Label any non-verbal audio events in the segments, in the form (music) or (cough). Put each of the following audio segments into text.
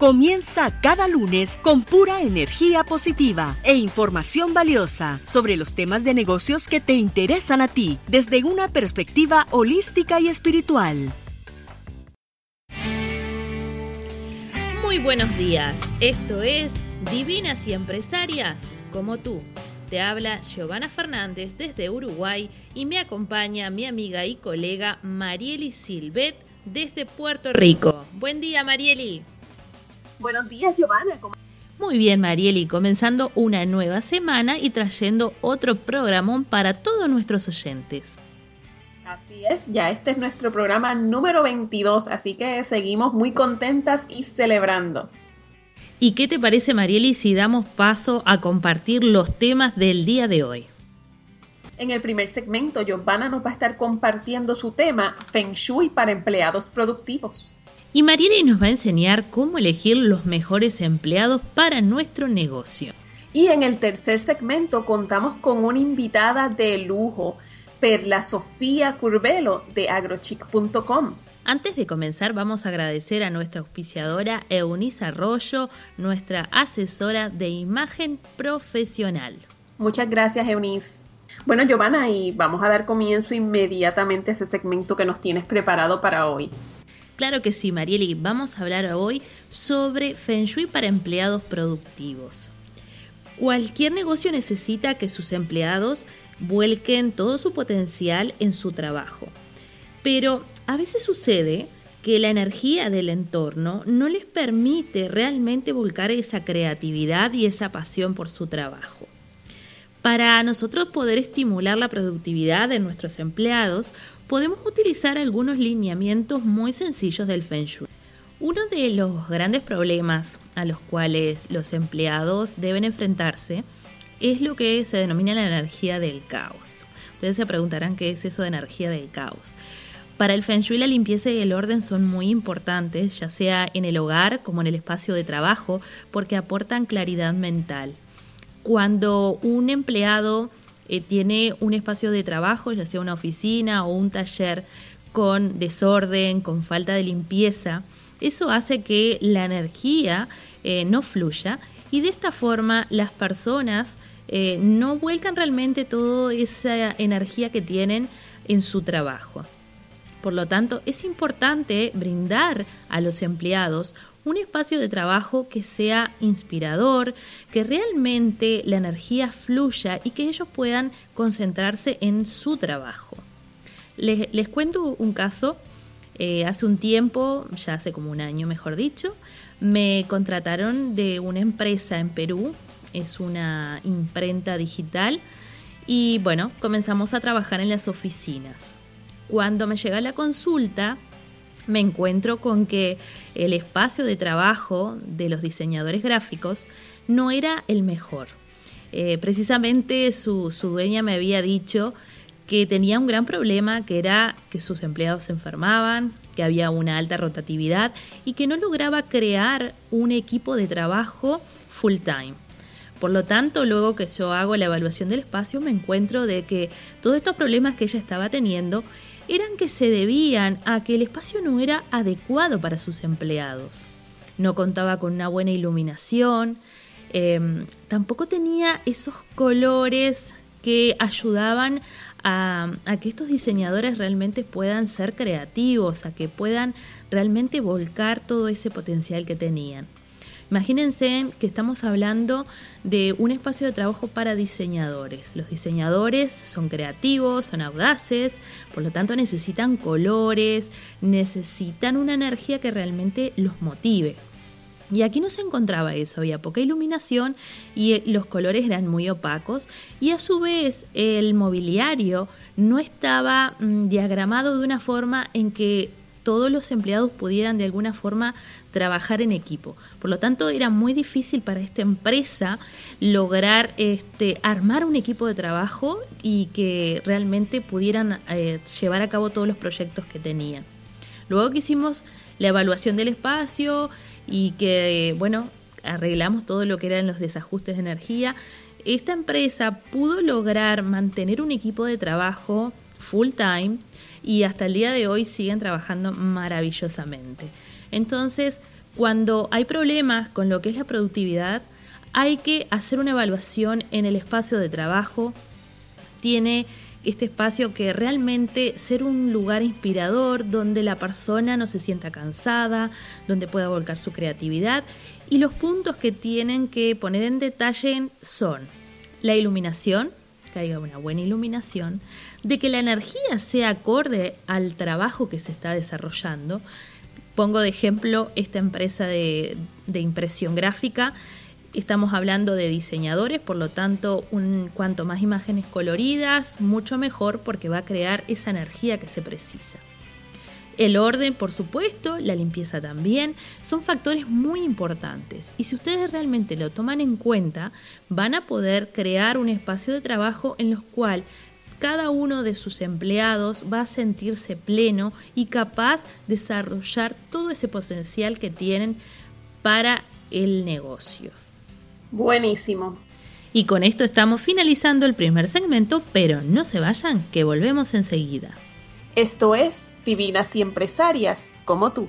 Comienza cada lunes con pura energía positiva e información valiosa sobre los temas de negocios que te interesan a ti desde una perspectiva holística y espiritual. Muy buenos días, esto es Divinas y Empresarias como tú. Te habla Giovanna Fernández desde Uruguay y me acompaña mi amiga y colega Marieli Silvet desde Puerto Rico. Buen día, Marieli. Buenos días, Giovanna. Muy bien, Marieli, comenzando una nueva semana y trayendo otro programón para todos nuestros oyentes. Así es, ya este es nuestro programa número 22, así que seguimos muy contentas y celebrando. ¿Y qué te parece, Marieli, si damos paso a compartir los temas del día de hoy? En el primer segmento, Giovanna nos va a estar compartiendo su tema Feng Shui para empleados productivos. Y Marieli nos va a enseñar cómo elegir los mejores empleados para nuestro negocio. Y en el tercer segmento contamos con una invitada de lujo, Perla Sofía Curvelo de agrochic.com. Antes de comenzar vamos a agradecer a nuestra auspiciadora Eunice Arroyo, nuestra asesora de imagen profesional. Muchas gracias Eunice. Bueno Giovanna, y vamos a dar comienzo inmediatamente a ese segmento que nos tienes preparado para hoy. Claro que sí, Marieli. Vamos a hablar hoy sobre Feng Shui para empleados productivos. Cualquier negocio necesita que sus empleados vuelquen todo su potencial en su trabajo. Pero a veces sucede que la energía del entorno no les permite realmente volcar esa creatividad y esa pasión por su trabajo. Para nosotros poder estimular la productividad de nuestros empleados, podemos utilizar algunos lineamientos muy sencillos del Feng Shui. Uno de los grandes problemas a los cuales los empleados deben enfrentarse es lo que se denomina la energía del caos. Ustedes se preguntarán qué es eso de energía del caos. Para el Feng Shui la limpieza y el orden son muy importantes, ya sea en el hogar como en el espacio de trabajo, porque aportan claridad mental. Cuando un empleado eh, tiene un espacio de trabajo, ya sea una oficina o un taller, con desorden, con falta de limpieza, eso hace que la energía eh, no fluya y de esta forma las personas eh, no vuelcan realmente toda esa energía que tienen en su trabajo. Por lo tanto, es importante brindar a los empleados un espacio de trabajo que sea inspirador, que realmente la energía fluya y que ellos puedan concentrarse en su trabajo. Les, cuento un caso. Eh, hace un tiempo, ya hace como un año mejor dicho, me contrataron de una empresa en Perú, es una imprenta digital, y bueno, comenzamos a trabajar en las oficinas. Cuando me llega la consulta, me encuentro con que el espacio de trabajo de los diseñadores gráficos no era el mejor. Eh, precisamente su, su dueña me había dicho que tenía un gran problema, que era que sus empleados se enfermaban, que había una alta rotatividad y que no lograba crear un equipo de trabajo full time. Por lo tanto, luego que yo hago la evaluación del espacio, me encuentro de que todos estos problemas que ella estaba teniendo eran que se debían a que el espacio no era adecuado para sus empleados. No contaba con una buena iluminación, em, tampoco tenía esos colores que ayudaban a, a, que estos diseñadores realmente puedan ser creativos, a que puedan realmente volcar todo ese potencial que tenían. Imagínense que estamos hablando de un espacio de trabajo para diseñadores. Los diseñadores son creativos, son audaces, por lo tanto necesitan colores, necesitan una energía que realmente los motive. Y aquí no se encontraba eso, había poca iluminación y eh, los colores eran muy opacos y a su vez el mobiliario no estaba mm, diagramado de una forma en que todos los empleados pudieran de alguna forma trabajar en equipo. Por lo tanto, era muy difícil para esta empresa lograr este, armar un equipo de trabajo y que realmente pudieran eh, llevar a cabo todos los proyectos que tenían. Luego que hicimos la evaluación del espacio y que, bueno, arreglamos todo lo que eran los desajustes de energía, esta empresa pudo lograr mantener un equipo de trabajo full time y hasta el día de hoy siguen trabajando maravillosamente. Entonces, cuando hay problemas con lo que es la productividad, hay que hacer una evaluación en el espacio de trabajo. Tiene este espacio que realmente ser un lugar inspirador donde la persona no se sienta cansada, donde pueda volcar su creatividad. Y los puntos que tienen que poner en detalle son la iluminación, que haya una buena iluminación, de que la energía sea acorde al trabajo que se está desarrollando, Pongo de ejemplo esta empresa de, impresión gráfica. Estamos hablando de diseñadores, por lo tanto, un, cuanto más imágenes coloridas, mucho mejor porque va a crear esa energía que se precisa. El orden, por supuesto, la limpieza también, son factores muy importantes y si ustedes realmente lo toman en cuenta, van a poder crear un espacio de trabajo en los cual cada uno de sus empleados va a sentirse pleno y capaz de desarrollar todo ese potencial que tienen para el negocio. Buenísimo. Y con esto estamos finalizando el primer segmento, pero no se vayan, que volvemos enseguida. Esto es Divinas y Empresarias, como tú.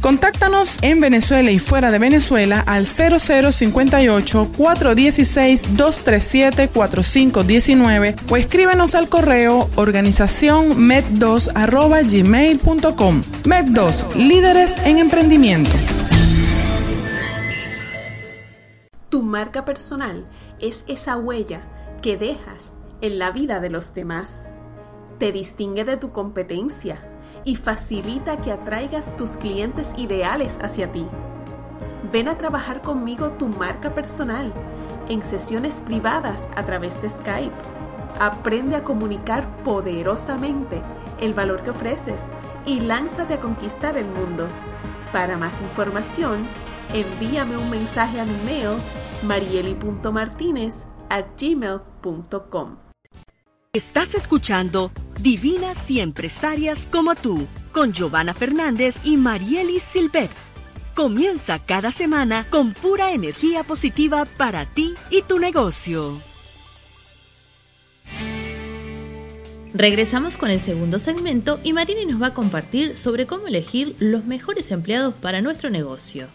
Contáctanos en Venezuela y fuera de Venezuela al 0058-416-237-4519 o escríbenos al correo organización med2 Med2, líderes en emprendimiento. Tu marca personal es esa huella que dejas en la vida de los demás. Te distingue de tu competencia y facilita que atraigas tus clientes ideales hacia ti. Ven a trabajar conmigo tu marca personal en sesiones privadas a través de Skype. Aprende a comunicar poderosamente el valor que ofreces y lánzate a conquistar el mundo. Para más información, envíame un mensaje a mi mail marieli.martinez gmail.com. Estás escuchando Divinas y Empresarias como tú, con Giovanna Fernández y Marieli Silvet. Comienza cada semana con pura energía positiva para ti y tu negocio. Regresamos con el segundo segmento y Marini nos va a compartir sobre cómo elegir los mejores empleados para nuestro negocio.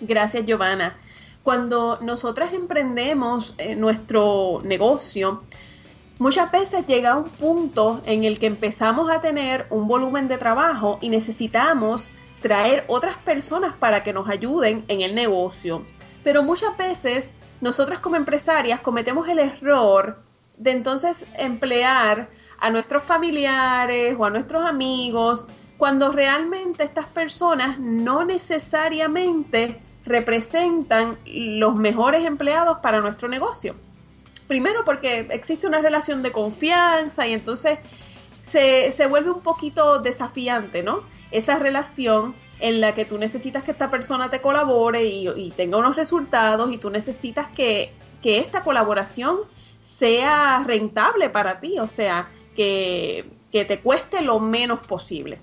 Gracias, Giovanna. Cuando nosotras emprendemos eh, nuestro negocio, Muchas veces llega un punto en el que empezamos a tener un volumen de trabajo y necesitamos traer otras personas para que nos ayuden en el negocio. Pero muchas veces nosotras como empresarias cometemos el error de entonces emplear a nuestros familiares o a nuestros amigos cuando realmente estas personas no necesariamente representan los mejores empleados para nuestro negocio. Primero porque existe una relación de confianza y entonces se, se vuelve un poquito desafiante, ¿no? Esa relación en la que tú necesitas que esta persona te colabore y, tenga unos resultados y tú necesitas que, esta colaboración sea rentable para ti, o sea, que, te cueste lo menos posible.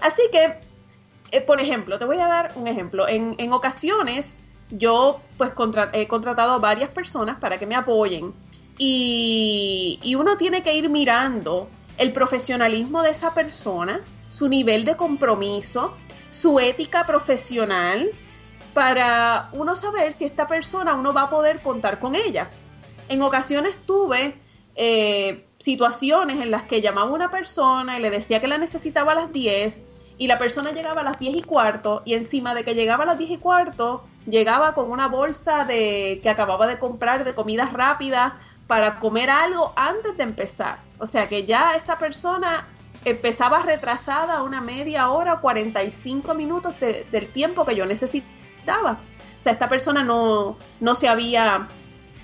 Así que, eh, por ejemplo, te voy a dar un ejemplo. En, en ocasiones yo pues he contratado a varias personas para que me apoyen y, uno tiene que ir mirando el profesionalismo de esa persona, su nivel de compromiso, su ética profesional para uno saber si esta persona uno va a poder contar con ella. En ocasiones tuve eh, situaciones en las que llamaba a una persona y le decía que la necesitaba a las 10 y la persona llegaba a las 10 y cuarto y encima de que llegaba a las 10 y cuarto llegaba con una bolsa de que acababa de comprar de comida rápida para comer algo antes de empezar. O sea que ya esta persona empezaba retrasada una media hora, 45 minutos del tiempo que yo necesitaba. O sea, esta persona no, no se había,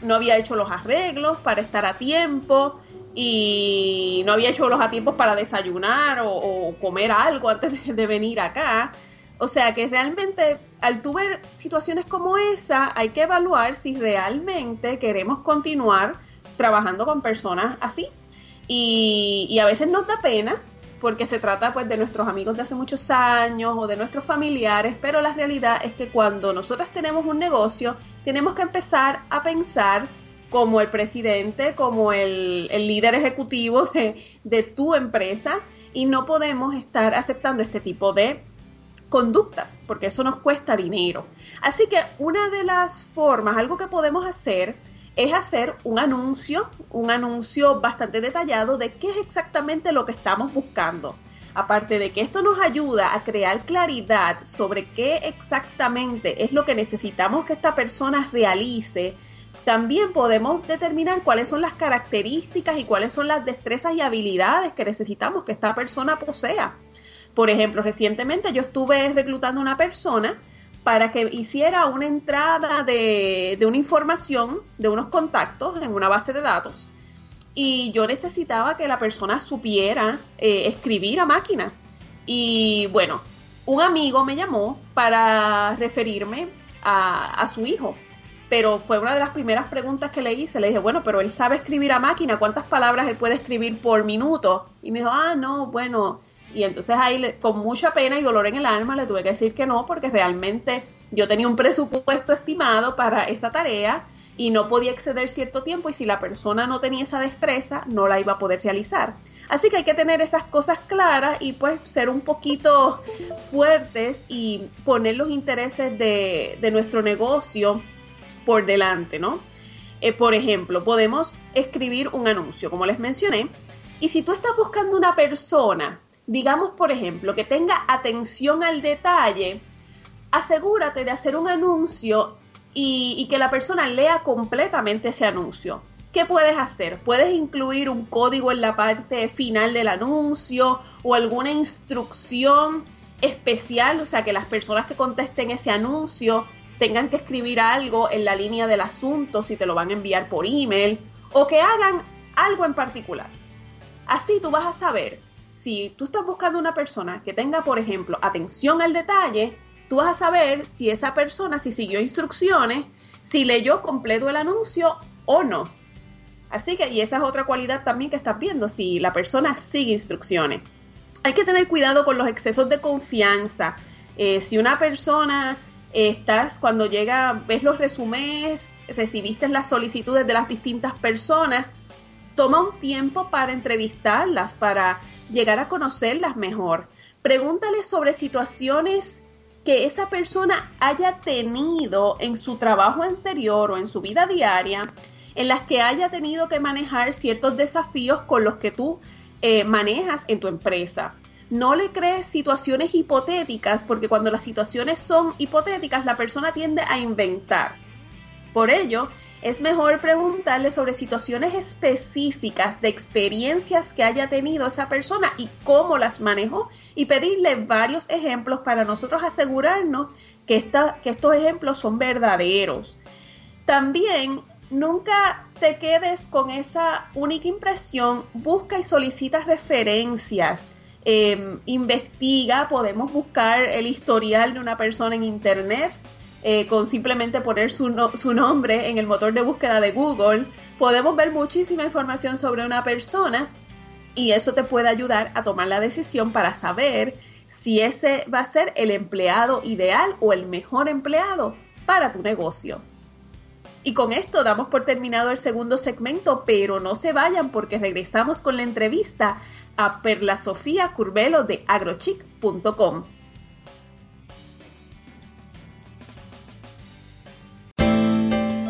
no había hecho los arreglos para estar a tiempo y no había hecho los a tiempos para desayunar o, comer algo antes de, venir acá. O sea que realmente al tu ver situaciones como esa, hay que evaluar si realmente queremos continuar trabajando con personas así. Y, a veces nos da pena porque se trata pues de nuestros amigos de hace muchos años o de nuestros familiares, pero la realidad es que cuando nosotras tenemos un negocio, tenemos que empezar a pensar como el presidente, como el, líder ejecutivo de, de tu empresa y no podemos estar aceptando este tipo de conductas, porque eso nos cuesta dinero. Así que una de las formas, algo que podemos hacer, es hacer un anuncio, un anuncio bastante detallado de qué es exactamente lo que estamos buscando. Aparte de que esto nos ayuda a crear claridad sobre qué exactamente es lo que necesitamos que esta persona realice, también podemos determinar cuáles son las características y cuáles son las destrezas y habilidades que necesitamos que esta persona posea. Por ejemplo, recientemente yo estuve reclutando una persona para que hiciera una entrada de, una información, de unos contactos en una base de datos. Y yo necesitaba que la persona supiera eh, escribir a máquina. Y bueno, un amigo me llamó para referirme a, a su hijo. Pero fue una de las primeras preguntas que le hice. Le dije, bueno, pero él sabe escribir a máquina. ¿Cuántas palabras él puede escribir por minuto? Y me dijo, ah, no, bueno, y entonces ahí, con mucha pena y dolor en el alma, le tuve que decir que no, porque realmente yo tenía un presupuesto estimado para esa tarea y no podía exceder cierto tiempo y si la persona no tenía esa destreza, no la iba a poder realizar. Así que hay que tener esas cosas claras y pues ser un poquito fuertes y poner los intereses de, nuestro negocio por delante, ¿no? Eh, por ejemplo, podemos escribir un anuncio, como les mencioné, y si tú estás buscando una persona digamos por ejemplo, que tenga atención al detalle, asegúrate de hacer un anuncio y, que la persona lea completamente ese anuncio. ¿Qué puedes hacer? Puedes incluir un código en la parte final del anuncio o alguna instrucción especial, o sea, que las personas que contesten ese anuncio tengan que escribir algo en la línea del asunto si te lo van a enviar por email o que hagan algo en particular. Así tú vas a saber si tú estás buscando una persona que tenga, por ejemplo, atención al detalle, tú vas a saber si esa persona, si siguió instrucciones, si leyó completo el anuncio o no. Así que, y esa es otra cualidad también que estás viendo, si la persona sigue instrucciones. Hay que tener cuidado con los excesos de confianza. Eh, si una persona estás, cuando llega, ves los resúmenes, recibiste las solicitudes de las distintas personas, toma un tiempo para entrevistarlas, para llegar a conocerlas mejor. Pregúntale sobre situaciones que esa persona haya tenido en su trabajo anterior o en su vida diaria, en las que haya tenido que manejar ciertos desafíos con los que tú eh, manejas en tu empresa. No le crees situaciones hipotéticas porque cuando las situaciones son hipotéticas la persona tiende a inventar. Por ello, es mejor preguntarle sobre situaciones específicas de experiencias que haya tenido esa persona y cómo las manejó y pedirle varios ejemplos para nosotros asegurarnos que, que estos ejemplos son verdaderos. También nunca te quedes con esa única impresión, busca y solicita referencias. Em, investiga, podemos buscar el historial de una persona en internet eh, con simplemente poner su, su nombre en el motor de búsqueda de Google. Podemos ver muchísima información sobre una persona y eso te puede ayudar a tomar la decisión para saber si ese va a ser el empleado ideal o el mejor empleado para tu negocio. Y con esto damos por terminado el segundo segmento, pero no se vayan porque regresamos con la entrevista a Perla Sofía Curvelo de agrochic.com.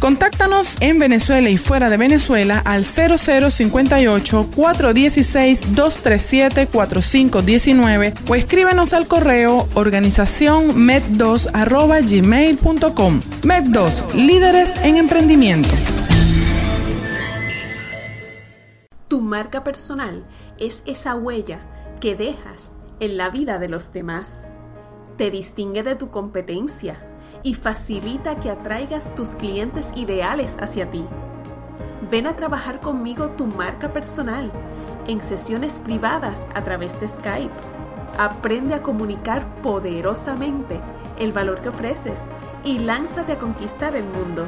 Contáctanos en Venezuela y fuera de Venezuela al 0058-416-237-4519 o escríbenos al correo organización med2 Med2, líderes en emprendimiento. Tu marca personal es esa huella que dejas en la vida de los demás. Te distingue de tu competencia y facilita que atraigas tus clientes ideales hacia ti. Ven a trabajar conmigo tu marca personal en sesiones privadas a través de Skype. Aprende a comunicar poderosamente el valor que ofreces y lánzate a conquistar el mundo.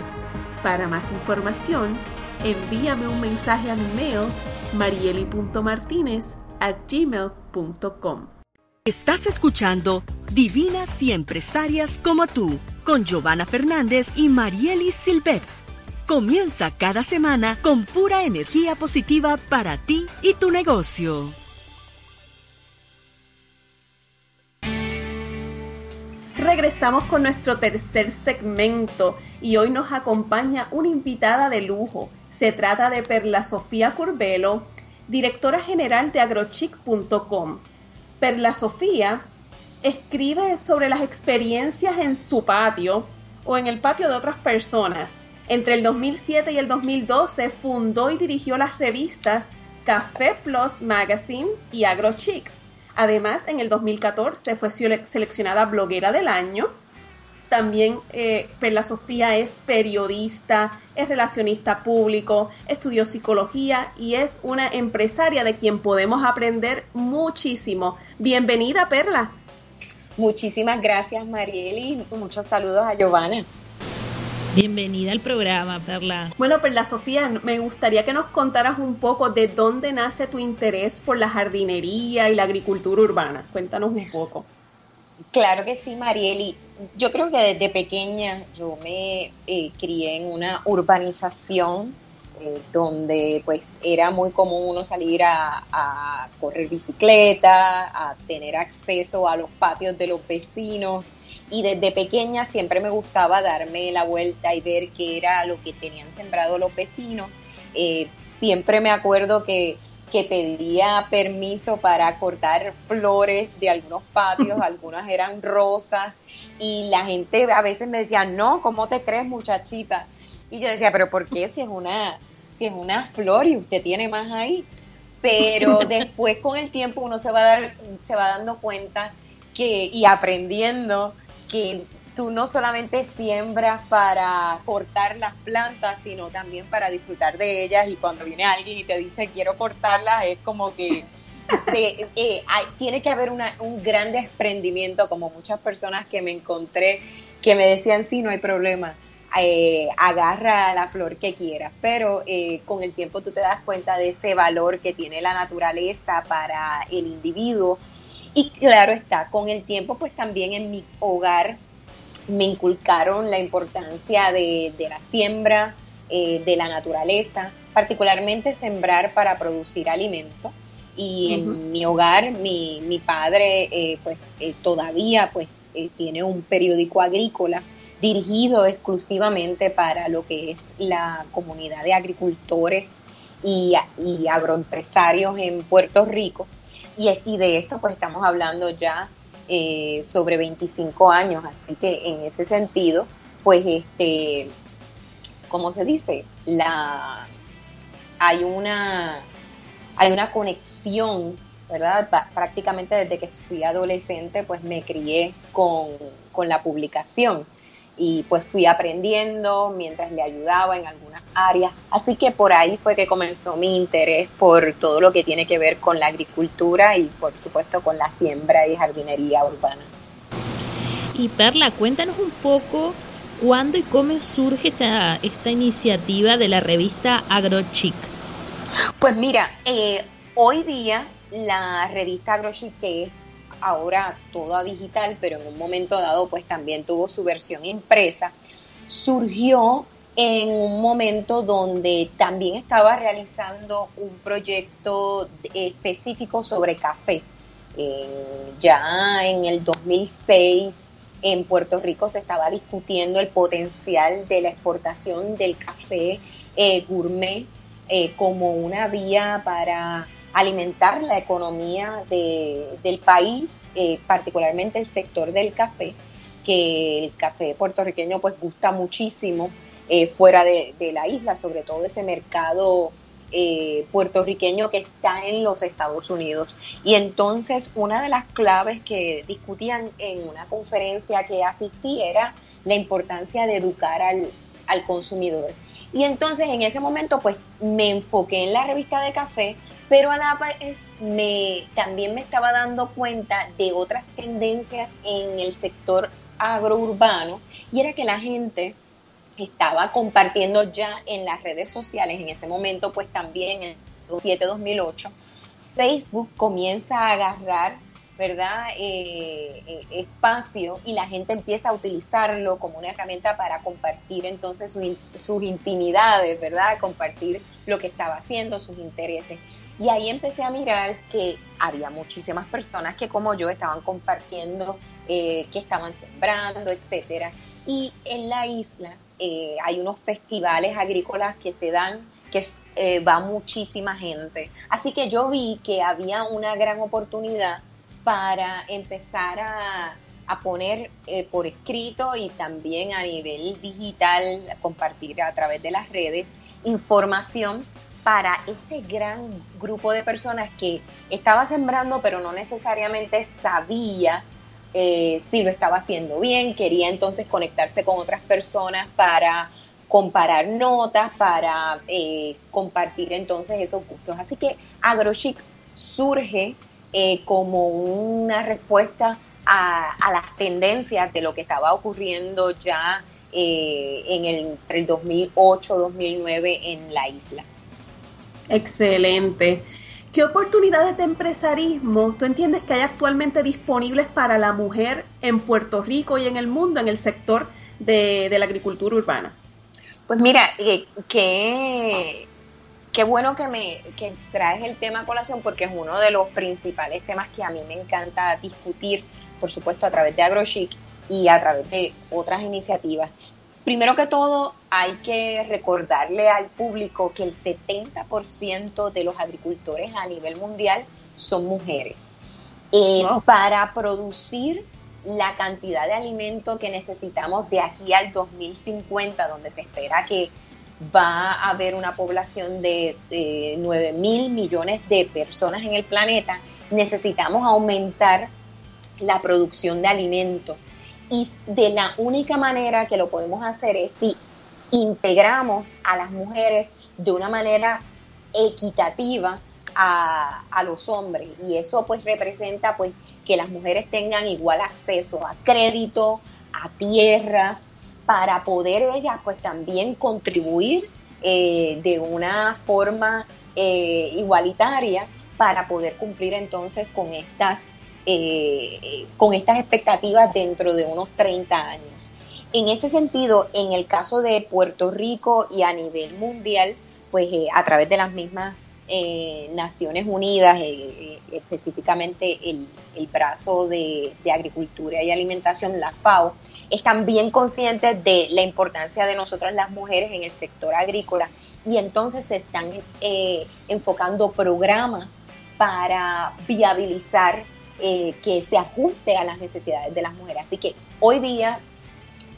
Para más información, envíame un mensaje a mi mail marieli.martinez@gmail.com. Estás escuchando Divinas y Empresarias como tú con Giovanna Fernández y Marielis Silvet. Comienza cada semana con pura energía positiva para ti y tu negocio. Regresamos con nuestro tercer segmento y hoy nos acompaña una invitada de lujo. Se trata de Perla Sofía Curbelo, directora general de agrochic.com. Perla Sofía escribe sobre las experiencias en su patio o en el patio de otras personas. Entre el 2007 y el 2012 fundó y dirigió las revistas Café Plus Magazine y AgroChic. Además, en el 2014 fue seleccionada bloguera del año. También eh, Perla Sofía es periodista, es relacionista público, estudió psicología y es una empresaria de quien podemos aprender muchísimo. Bienvenida, Perla. Muchísimas gracias, Marieli. Muchos saludos a Giovanna. Bienvenida al programa, Perla. Bueno, Perla Sofía, me gustaría que nos contaras un poco de dónde nace tu interés por la jardinería y la agricultura urbana. Cuéntanos un poco. Claro que sí, Marieli. Yo creo que desde pequeña yo me eh, crié en una urbanización eh, donde pues era muy común uno salir a, correr bicicleta, a tener acceso a los patios de los vecinos y desde pequeña siempre me gustaba darme la vuelta y ver qué era lo que tenían sembrado los vecinos. Eh, siempre me acuerdo que, que pedía permiso para cortar flores de algunos patios, (laughs) algunas eran rosas y la gente a veces me decía, no, ¿cómo te crees muchachita? Y yo decía, pero ¿por qué si es una es una flor y usted tiene más ahí. Pero (laughs) después con el tiempo uno se va, a dar, se va dando cuenta que, y aprendiendo que tú no solamente siembras para cortar las plantas, sino también para disfrutar de ellas. Y cuando viene alguien y te dice quiero cortarlas, es como que eh, tiene que haber un gran desprendimiento, como muchas personas que me encontré que me decían, sí, no hay problema eh, agarra la flor que quieras, pero eh, con el tiempo tú te das cuenta de ese valor que tiene la naturaleza para el individuo. Y claro está, con el tiempo pues también en mi hogar me inculcaron la importancia de, la siembra, eh, de la naturaleza, particularmente sembrar para producir alimento. Y en mi hogar, mi, mi padre pues todavía pues tiene un periódico agrícola dirigido exclusivamente para lo que es la comunidad de agricultores y, agroempresarios en Puerto Rico. Y, de esto pues estamos hablando ya eh, sobre 25 años, así que en ese sentido, pues este, como se dice, la hay una hay una conexión, ¿verdad? Prácticamente desde que fui adolescente, pues me crié con, con la publicación y pues fui aprendiendo mientras le ayudaba en algunas áreas. Así que por ahí fue que comenzó mi interés por todo lo que tiene que ver con la agricultura y por supuesto con la siembra y jardinería urbana. Y Perla, cuéntanos un poco cuándo y cómo surge esta, esta iniciativa de la revista AgroChic. Pues mira, eh, hoy día la revista AgroChic, que es ahora toda digital, pero en un momento dado pues también tuvo su versión impresa, surgió en un momento donde también estaba realizando un proyecto específico sobre café. ya en el 2006 en Puerto Rico se estaba discutiendo el potencial de la exportación del café eh, gourmet eh, como una vía para alimentar la economía del país, eh, particularmente el sector del café, que el café puertorriqueño pues gusta muchísimo eh, fuera de, la isla, sobre todo ese mercado eh, puertorriqueño que está en los Estados Unidos. Y entonces una de las claves que discutían en una conferencia que asistí era la importancia de educar al, al consumidor. Y entonces en ese momento pues me enfoqué en la revista de café pero a la vez me, también me estaba dando cuenta de otras tendencias en el sector agrourbano y era que la gente estaba compartiendo ya en las redes sociales, en ese momento pues también en 2007-2008, Facebook comienza a agarrar ¿verdad? Eh, eh, espacio y la gente empieza a utilizarlo como una herramienta para compartir entonces sus intimidades, ¿verdad? Compartir lo que estaba haciendo, sus intereses. Y ahí empecé a mirar que había muchísimas personas que como yo estaban compartiendo, eh, que estaban sembrando, etcétera. Y en la isla eh, hay unos festivales agrícolas que se dan, que eh, va muchísima gente. Así que yo vi que había una gran oportunidad para empezar a, a poner por escrito y también a nivel digital, compartir a través de las redes información para ese gran grupo de personas que estaba sembrando pero no necesariamente sabía eh, si lo estaba haciendo bien, quería entonces conectarse con otras personas para comparar notas, para eh, compartir entonces esos gustos. Así que AgroChic surge eh, como una respuesta a, las tendencias de lo que estaba ocurriendo ya en el, entre el 2008-2009 en la isla. Excelente. ¿Qué oportunidades de empresarismo tú entiendes que hay actualmente disponibles para la mujer en Puerto Rico y en el mundo en el sector de, la agricultura urbana? Pues mira, eh, qué, qué bueno que me que traes el tema a colación porque es uno de los principales temas que a mí me encanta discutir, por supuesto, a través de AgroChic y a través de otras iniciativas. Primero que todo, hay que recordarle al público que el 70% de los agricultores a nivel mundial son mujeres. Eh, para producir la cantidad de alimento que necesitamos de aquí al 2050, donde se espera que va a haber una población de 9 mil millones de personas en el planeta, necesitamos aumentar la producción de alimentos y de la única manera que lo podemos hacer es si integramos a las mujeres de una manera equitativa a, los hombres. Y eso pues representa pues que las mujeres tengan igual acceso a crédito, a tierras, para poder ellas pues también contribuir eh, de una forma eh, igualitaria para poder cumplir entonces con estas eh, con estas expectativas dentro de unos 30 años. en ese sentido, en el caso de Puerto Rico y a nivel mundial, pues eh, a través de las mismas eh, Naciones Unidas, específicamente el, brazo de, Agricultura y Alimentación, la FAO, están bien conscientes de la importancia de nosotras las mujeres en el sector agrícola y entonces se están enfocando programas para viabilizar que se ajuste a las necesidades de las mujeres. Así que hoy día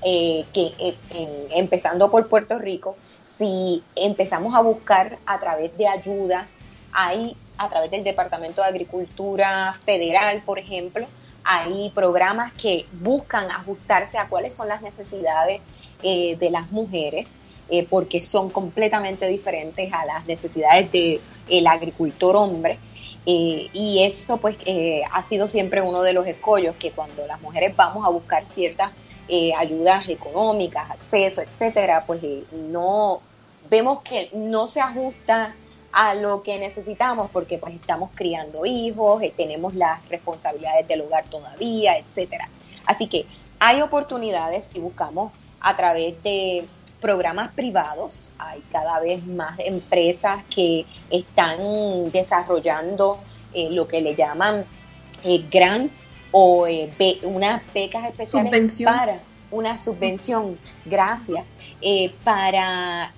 eh, que eh, empezando por Puerto Rico, si empezamos a buscar a través de ayudas, hay a través del Departamento de Agricultura Federal, por ejemplo, hay programas que buscan ajustarse a cuáles son las necesidades eh, de las mujeres, porque son completamente diferentes a las necesidades del el agricultor hombre. Y esto pues ha sido siempre uno de los escollos que cuando las mujeres vamos a buscar ciertas eh, ayudas económicas, acceso, etcétera, pues eh, no vemos que no se ajusta a lo que necesitamos porque pues estamos criando hijos, eh, tenemos las responsabilidades del hogar todavía, etcétera. Así que hay oportunidades si buscamos a través de programas privados, hay cada vez más empresas que están desarrollando lo que le llaman grants o eh, unas becas especiales para una subvención, gracias, eh, para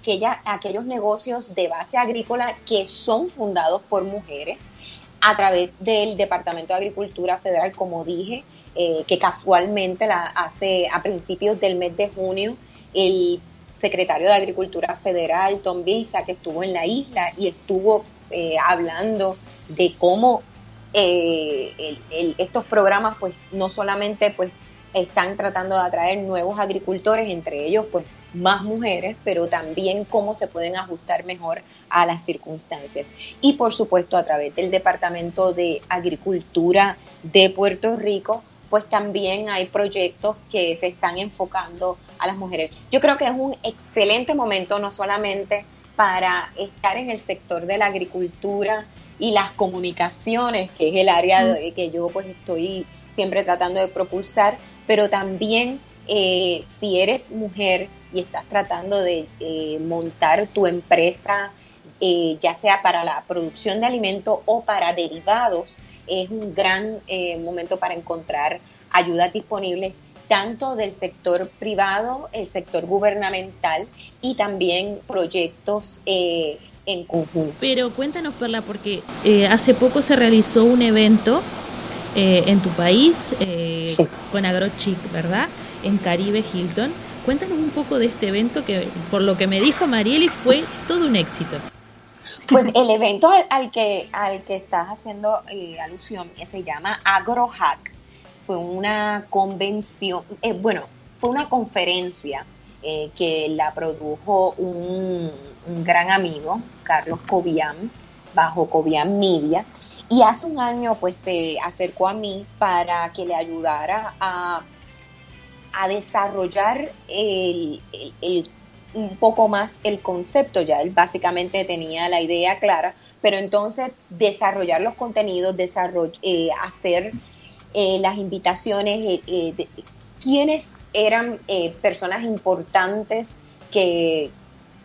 aquellos negocios de base agrícola que son fundados por mujeres a través del Departamento de Agricultura Federal, como dije, eh, que casualmente la hace a principios del mes de junio el secretario de Agricultura Federal, Tom Visa, que estuvo en la isla y estuvo hablando de cómo eh, estos programas pues no solamente pues están tratando de atraer nuevos agricultores, entre ellos pues más mujeres, pero también cómo se pueden ajustar mejor a las circunstancias. Y por supuesto a través del Departamento de Agricultura de Puerto Rico, pues también hay proyectos que se están enfocando a las mujeres. Yo creo que es un excelente momento no solamente para estar en el sector de la agricultura, y las comunicaciones, que es el área de, que yo pues estoy siempre tratando de propulsar, pero también eh, si eres mujer y estás tratando de eh, montar tu empresa, eh, ya sea para la producción de alimentos o para derivados, es un gran momento para encontrar ayudas disponibles tanto del sector privado, el sector gubernamental y también proyectos en conjunto. Pero cuéntanos, Perla, porque eh, hace poco se realizó un evento eh, en tu país eh, con AgroChic, ¿verdad? En Caribe Hilton. Cuéntanos un poco de este evento que, por lo que me dijo Marieli, fue todo un éxito. Pues el evento al, que, al que estás haciendo alusión se llama AgroHack. Fue una convención, bueno, fue una conferencia que la produjo un, gran amigo, Carlos Cobian, bajo Cobian Media, y hace un año pues se acercó a mí para que le ayudara a, desarrollar un poco más el concepto, ya él básicamente tenía la idea clara, pero entonces desarrollar los contenidos, eh, hacer eh, las invitaciones, eh, de, quiénes eran personas importantes que,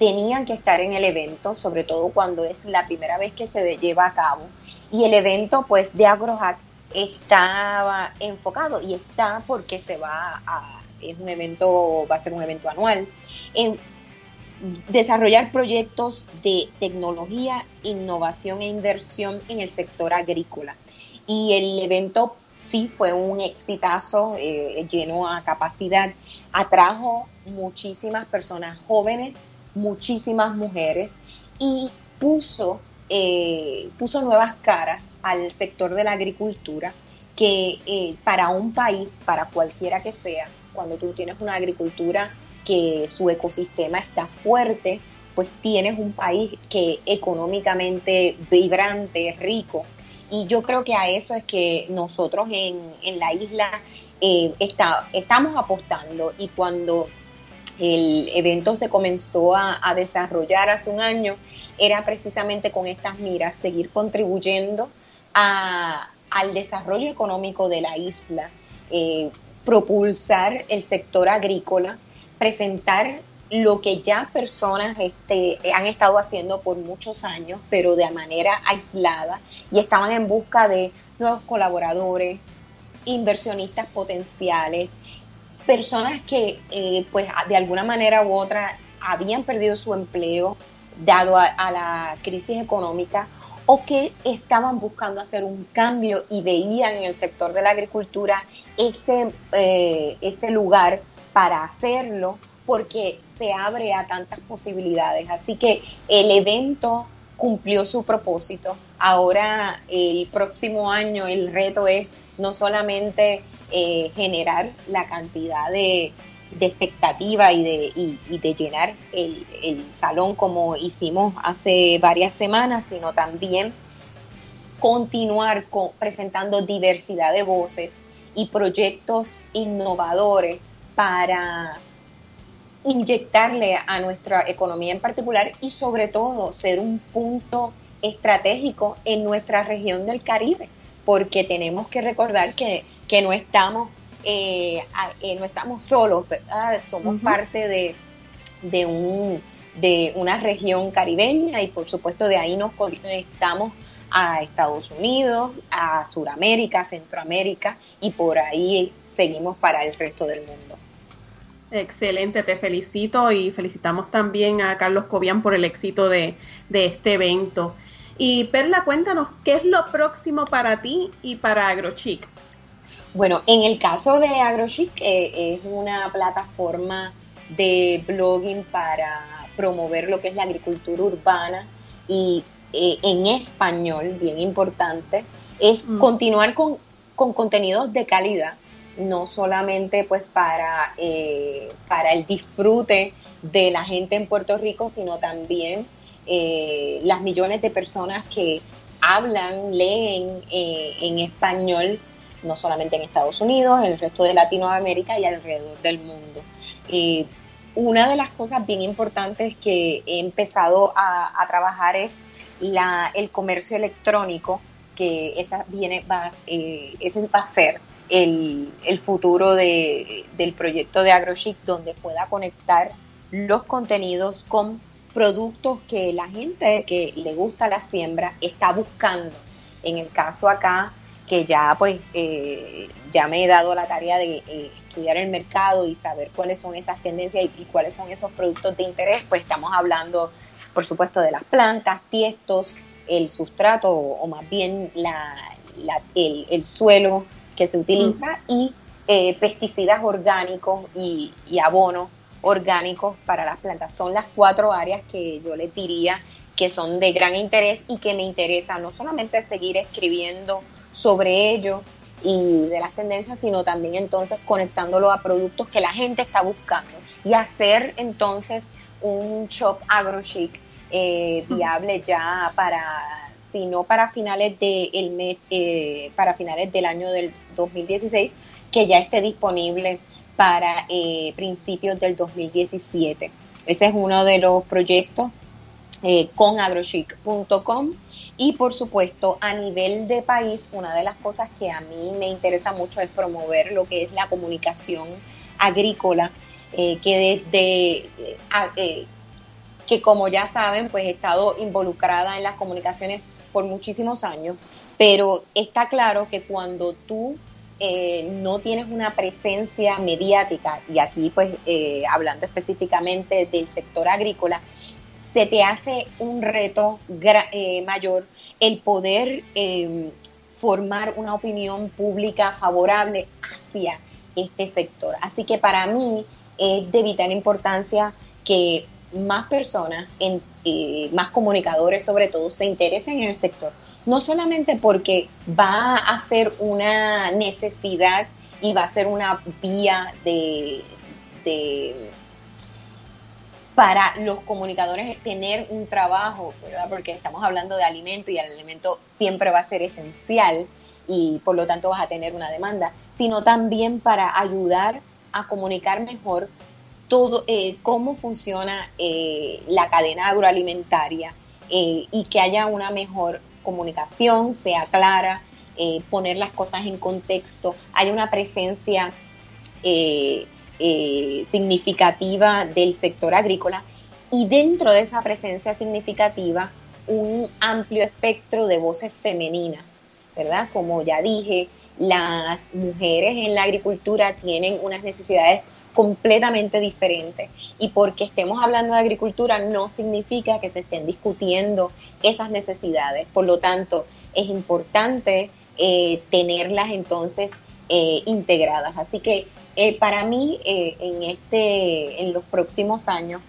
tenían que estar en el evento, sobre todo cuando es la primera vez que se lleva a cabo. Y el evento pues de AgroHack estaba enfocado y está porque se va a, es un evento, va a ser un evento anual, en desarrollar proyectos de tecnología, innovación e inversión en el sector agrícola. Y el evento sí fue un exitazo, eh, lleno a capacidad, atrajo muchísimas personas jóvenes muchísimas mujeres y puso, eh, puso nuevas caras al sector de la agricultura que eh, para un país, para cualquiera que sea, cuando tú tienes una agricultura que su ecosistema está fuerte, pues tienes un país que económicamente vibrante, rico. Y yo creo que a eso es que nosotros en, en la isla eh, está, estamos apostando y cuando el evento se comenzó a, desarrollar hace un año, era precisamente con estas miras, seguir contribuyendo al desarrollo económico de la isla. Eh, propulsar el sector agrícola, presentar lo que ya personas este, han estado haciendo por muchos años, pero de manera aislada, y estaban en busca de nuevos colaboradores, inversionistas potenciales, personas que eh, pues de alguna manera u otra habían perdido su empleo dado a, la crisis económica o que estaban buscando hacer un cambio y veían en el sector de la agricultura ese, eh, ese lugar para hacerlo porque se abre a tantas posibilidades. Así que el evento cumplió su propósito. Ahora el próximo año el reto es no solamente eh, generar la cantidad de, expectativa y de, de llenar el, salón como hicimos hace varias semanas, sino también continuar presentando diversidad de voces y proyectos innovadores para inyectarle a nuestra economía en particular y sobre todo ser un punto estratégico en nuestra región del Caribe, porque tenemos que recordar que, no estamos eh, eh, no estamos solos, somos parte de, de, un, de una región caribeña y por supuesto de ahí nos conectamos a Estados Unidos, a Sudamérica, Centroamérica y por ahí seguimos para el resto del mundo. Excelente, te felicito y felicitamos también a Carlos Cobian por el éxito de, este evento. Y Perla, cuéntanos, ¿qué es lo próximo para ti y para AgroChic? Bueno, en el caso de AgroChic eh, es una plataforma de blogging para promover lo que es la agricultura urbana y eh, en español, bien importante, es mm. continuar con, con contenidos de calidad no solamente pues para, eh, para el disfrute de la gente en Puerto Rico, sino también eh, las millones de personas que hablan, leen eh, en español, no solamente en Estados Unidos, en el resto de Latinoamérica y alrededor del mundo. una de las cosas bien importantes que he empezado a, trabajar es la, el comercio electrónico, que esa viene, va, ese va a ser el, futuro del proyecto de AgroChic, donde pueda conectar los contenidos con productos que la gente que le gusta la siembra está buscando. En el caso acá, que ya pues eh, ya me he dado la tarea de eh, estudiar el mercado y saber cuáles son esas tendencias y, cuáles son esos productos de interés, pues estamos hablando, por supuesto, de las plantas, tiestos, el sustrato o, más bien la, el, suelo que se utiliza y eh, pesticidas orgánicos y, abonos orgánicos para las plantas. Son las cuatro áreas que yo les diría que son de gran interés y que me interesa no solamente seguir escribiendo sobre ello y de las tendencias, sino también entonces conectándolo a productos que la gente está buscando y hacer entonces un shop agrochic eh, viable ya para sino para finales del mes, eh, para finales del año del 2016, que ya esté disponible para eh, principios del 2017. Ese es uno de los proyectos eh, con agrochic.com y por supuesto a nivel de país, una de las cosas que a mí me interesa mucho es promover lo que es la comunicación agrícola, que desde que como ya saben, pues he estado involucrada en las comunicaciones por muchísimos años, pero está claro que cuando tú eh, no tienes una presencia mediática, y aquí pues eh, hablando específicamente del sector agrícola, se te hace un reto eh, mayor el poder formar una opinión pública favorable hacia este sector. Así que para mí es de vital importancia que más personas, más comunicadores sobre todo, se interesen en el sector. No solamente porque va a ser una necesidad y va a ser una vía de, para los comunicadores tener un trabajo, porque estamos hablando de alimento y el alimento siempre va a ser esencial y por lo tanto vas a tener una demanda, sino también para ayudar a comunicar mejor todo eh, cómo funciona eh, la cadena agroalimentaria eh, y que haya una mejor comunicación, sea clara, poner las cosas en contexto, haya una presencia eh, eh, significativa del sector agrícola y dentro de esa presencia significativa un amplio espectro de voces femeninas, ¿verdad? Como ya dije, las mujeres en la agricultura tienen unas necesidades completamente diferentes y porque estemos hablando de agricultura no significa que se estén discutiendo esas necesidades. Por lo tanto, es importante eh, tenerlas entonces eh, integradas. Así que eh, para mí en este en los próximos años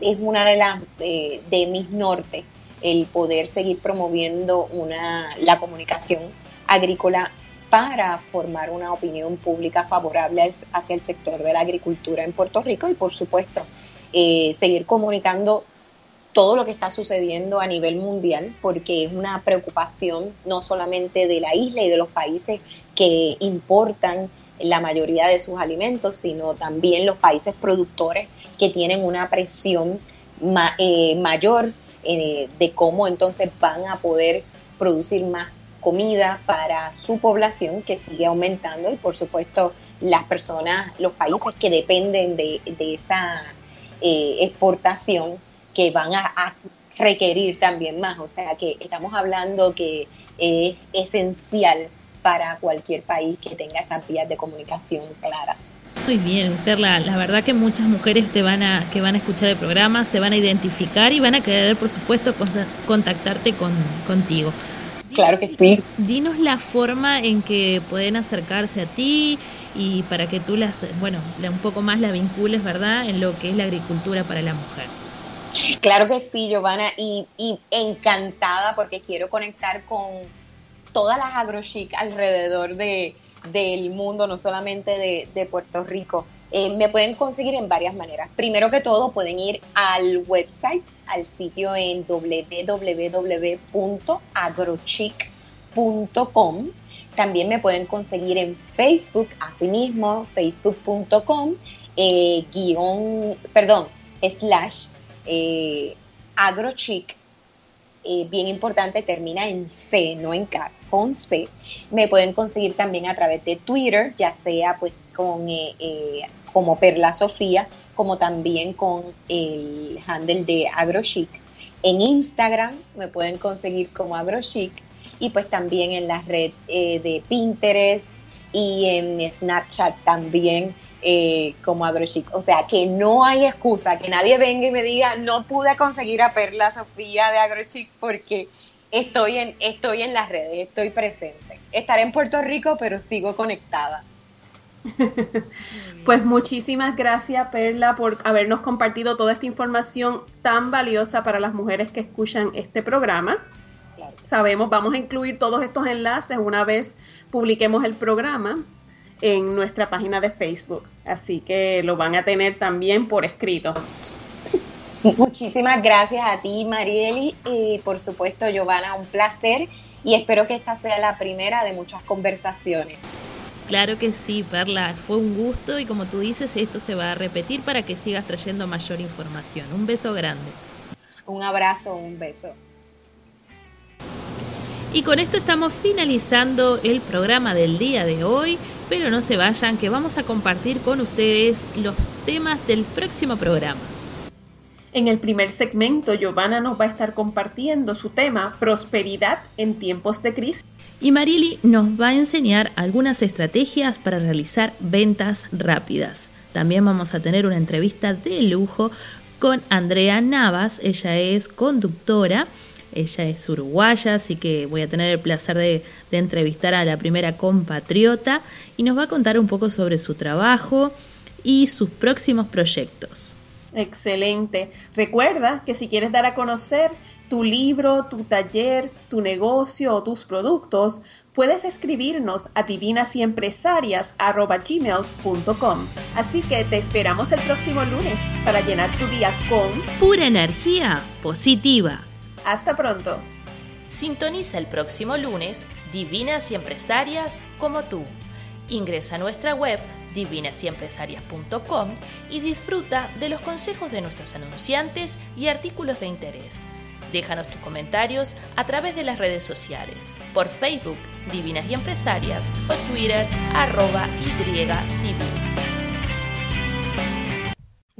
es una de las de mis nortes el poder seguir promoviendo una la comunicación agrícola para formar una opinión pública favorable hacia el sector de la agricultura en Puerto Rico y por supuesto seguir comunicando todo lo que está sucediendo a nivel mundial, porque es una preocupación no solamente de la isla y de los países que importan la mayoría de sus alimentos, sino también los países productores que tienen una presión eh, mayor eh, de cómo entonces van a poder producir más comida para su población que sigue aumentando y por supuesto las personas, los países que dependen de, esa eh, exportación que van a, requerir también más. O sea que estamos hablando que es esencial para cualquier país que tenga esas vías de comunicación claras. Muy bien, Perla. La verdad que muchas mujeres te van a, que van a escuchar el programa se van a identificar y van a querer, por supuesto, contactarte con, contigo. Claro que sí. Dinos la forma en que pueden acercarse a ti y para que tú las, bueno, un poco más la vincules, ¿verdad?, en lo que es la agricultura para la mujer. Claro que sí, Giovanna, y, encantada porque quiero conectar con todas las agrochic alrededor de, del mundo, no solamente de, Puerto Rico. Eh, me pueden conseguir en varias maneras. Primero que todo, pueden ir al website, al sitio en www.agrochic.com. También me pueden conseguir en Facebook, asimismo, facebook.com, eh, guion, perdón, slash eh, agrochic, eh, bien importante, termina en C, no en K, con C. Me pueden conseguir también a través de Twitter, ya sea pues con como Perla Sofía, como también con el handle de agrochic. En Instagram me pueden conseguir como agrochic y pues también en la red de Pinterest y en Snapchat también eh, como AgroChic. O sea, que no hay excusa, que nadie venga y me diga, no pude conseguir a Perla Sofía de AgroChic porque estoy en, estoy en las redes, estoy presente. Estaré en Puerto Rico, pero sigo conectada. (laughs) pues muchísimas gracias Perla por habernos compartido toda esta información tan valiosa para las mujeres que escuchan este programa. Sabemos, vamos a incluir todos estos enlaces una vez publiquemos el programa en nuestra página de Facebook. Así que lo van a tener también por escrito. Muchísimas gracias a ti, Marieli, y por supuesto, Giovanna, un placer y espero que esta sea la primera de muchas conversaciones. Claro que sí, Perla, fue un gusto y como tú dices, esto se va a repetir para que sigas trayendo mayor información. Un beso grande. Un abrazo, un beso. Y con esto estamos finalizando el programa del día de hoy, pero no se vayan que vamos a compartir con ustedes los temas del próximo programa. En el primer segmento, Giovanna nos va a estar compartiendo su tema Prosperidad en tiempos de crisis. Y Marili nos va a enseñar algunas estrategias para realizar ventas rápidas. También vamos a tener una entrevista de lujo con Andrea Navas, ella es conductora ella es uruguaya, así que voy a tener el placer de, entrevistar a la primera compatriota y nos va a contar un poco sobre su trabajo y sus próximos proyectos. Excelente. Recuerda que si quieres dar a conocer tu libro, tu taller, tu negocio o tus productos, puedes escribirnos a divinasyempresarias.com. Así que te esperamos el próximo lunes para llenar tu día con pura energía positiva. Hasta pronto. Sintoniza el próximo lunes Divinas y Empresarias como tú. Ingresa a nuestra web divinasyempresarias.com y disfruta de los consejos de nuestros anunciantes y artículos de interés. Déjanos tus comentarios a través de las redes sociales, por Facebook Divinas y Empresarias o Twitter arroba Y.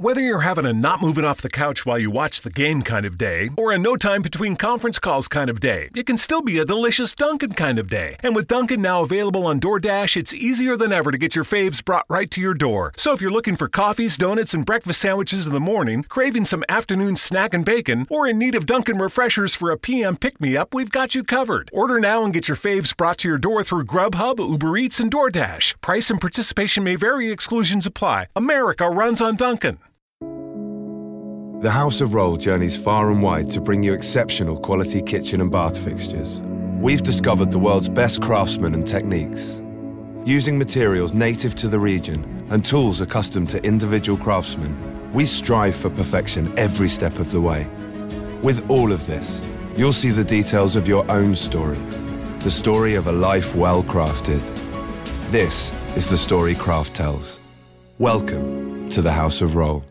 Whether you're having a not moving off the couch while you watch the game kind of day, or a no time between conference calls kind of day, it can still be a delicious Dunkin' kind of day. And with Dunkin' now available on DoorDash, it's easier than ever to get your faves brought right to your door. So if you're looking for coffees, donuts, and breakfast sandwiches in the morning, craving some afternoon snack and bacon, or in need of Dunkin' refreshers for a PM pick me up, we've got you covered. Order now and get your faves brought to your door through Grubhub, Uber Eats, and DoorDash. Price and participation may vary, exclusions apply. America runs on Dunkin'. The House of Roll journeys far and wide to bring you exceptional quality kitchen and bath fixtures. We've discovered the world's best craftsmen and techniques. Using materials native to the region and tools accustomed to individual craftsmen, we strive for perfection every step of the way. With all of this, you'll see the details of your own story, the story of a life well crafted. This is the story Craft tells. Welcome to the House of Roll.